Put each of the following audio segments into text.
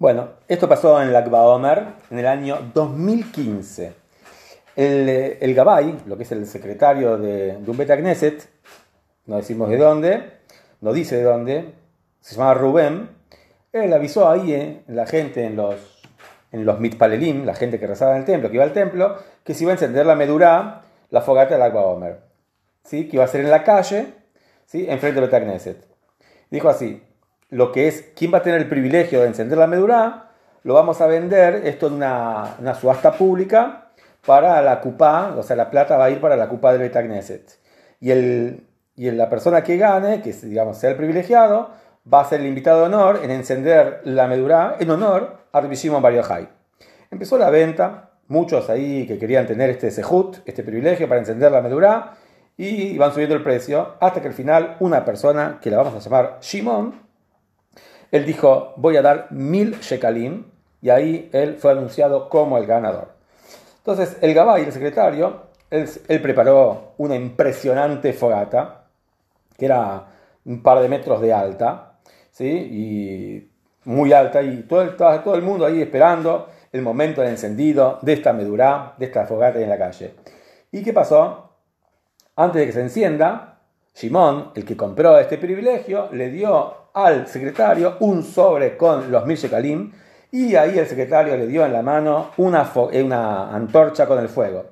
Bueno, esto pasó en Lakba Omer en el año 2015. El, eh, el Gabay, lo que es el secretario de, de un Knesset, no decimos de dónde, no dice de dónde, se llama Rubén, él avisó ahí eh, la gente en los, en los mitpalelim, la gente que rezaba en el templo, que iba al templo, que se iba a encender la medurá, la fogata del Akba Omer. ¿sí? Que iba a ser en la calle, ¿sí? enfrente de Beta Knesset. Dijo así, lo que es, ¿quién va a tener el privilegio de encender la medurá? Lo vamos a vender, esto en una, una subasta pública, para la cupá, o sea, la plata va a ir para la cupá de Beta Knesset. Y, el, y la persona que gane, que digamos sea el privilegiado, va a ser el invitado de honor en encender la medurá en honor a Rabbi Shimon Bar. Empezó la venta, muchos ahí que querían tener este sehut, este privilegio para encender la medurá, y van subiendo el precio, hasta que al final una persona, que la vamos a llamar Shimon, él dijo, voy a dar mil shekalim, y ahí él fue anunciado como el ganador. Entonces, el Gabay, el secretario, él, preparó una impresionante fogata, que era un par de metros de alta, ¿sí? y muy alta, y todo el, todo el mundo ahí esperando el momento del encendido de esta medurá, de esta fogata en la calle. ¿Y qué pasó? Antes de que se encienda, Simón, el que compró este privilegio, le dio al secretario un sobre con los mil shekalim y ahí el secretario le dio en la mano una, una antorcha con el fuego.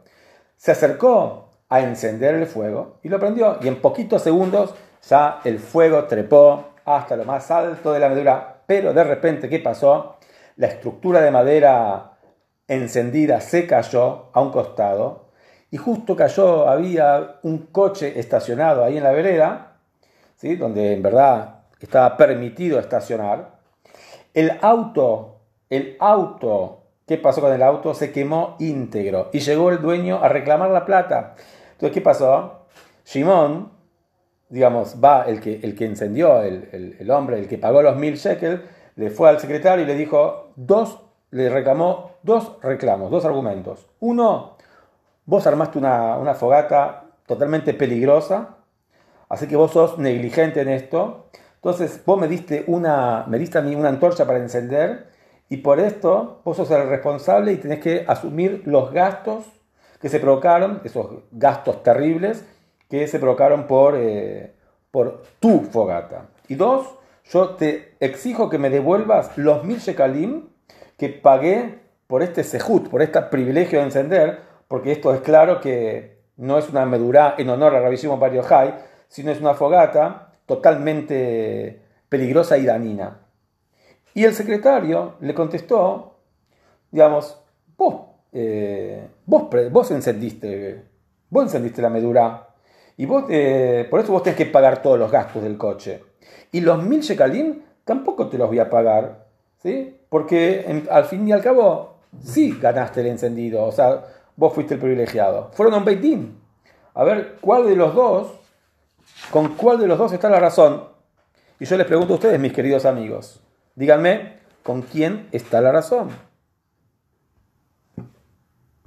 Se acercó a encender el fuego y lo prendió y en poquitos segundos ya el fuego trepó hasta lo más alto de la medura, pero de repente, ¿qué pasó? La estructura de madera encendida se cayó a un costado y justo cayó, había un coche estacionado ahí en la vereda, ¿sí? donde en verdad estaba permitido estacionar. El auto el auto, ¿qué pasó con el auto? Se quemó íntegro y llegó el dueño a reclamar la plata. Entonces, ¿qué pasó? Simón, digamos, va el que, el que encendió, el, hombre, el que pagó los mil shekels, le fue al secretario y le dijo dos, le reclamó dos reclamos, dos argumentos. Uno, vos armaste una, una fogata totalmente peligrosa, así que vos sos negligente en esto. Entonces, vos me diste una, me diste a mí una antorcha para encender y por esto vos sos el responsable y tenés que asumir los gastos que se provocaron, esos gastos terribles que se provocaron por, eh, por tu fogata. Y dos, yo te exijo que me devuelvas los mil shekalim que pagué por este sehut, por este privilegio de encender, porque esto es claro que no es una medura en honor a Rabbi Shimon sino es una fogata totalmente peligrosa y dañina. Y el secretario le contestó, digamos, vos, eh, vos, vos, encendiste, vos encendiste la medura y vos, eh, por eso vos tenés que pagar todos los gastos del coche. Y los mil shekalim tampoco te los voy a pagar, ¿sí? Porque al fin y al cabo, sí ganaste el encendido, o sea, vos fuiste el privilegiado. Fueron un beitín. A ver, ¿cuál de los dos, con cuál de los dos está la razón? Y yo les pregunto a ustedes, mis queridos amigos. Díganme con quién está la razón.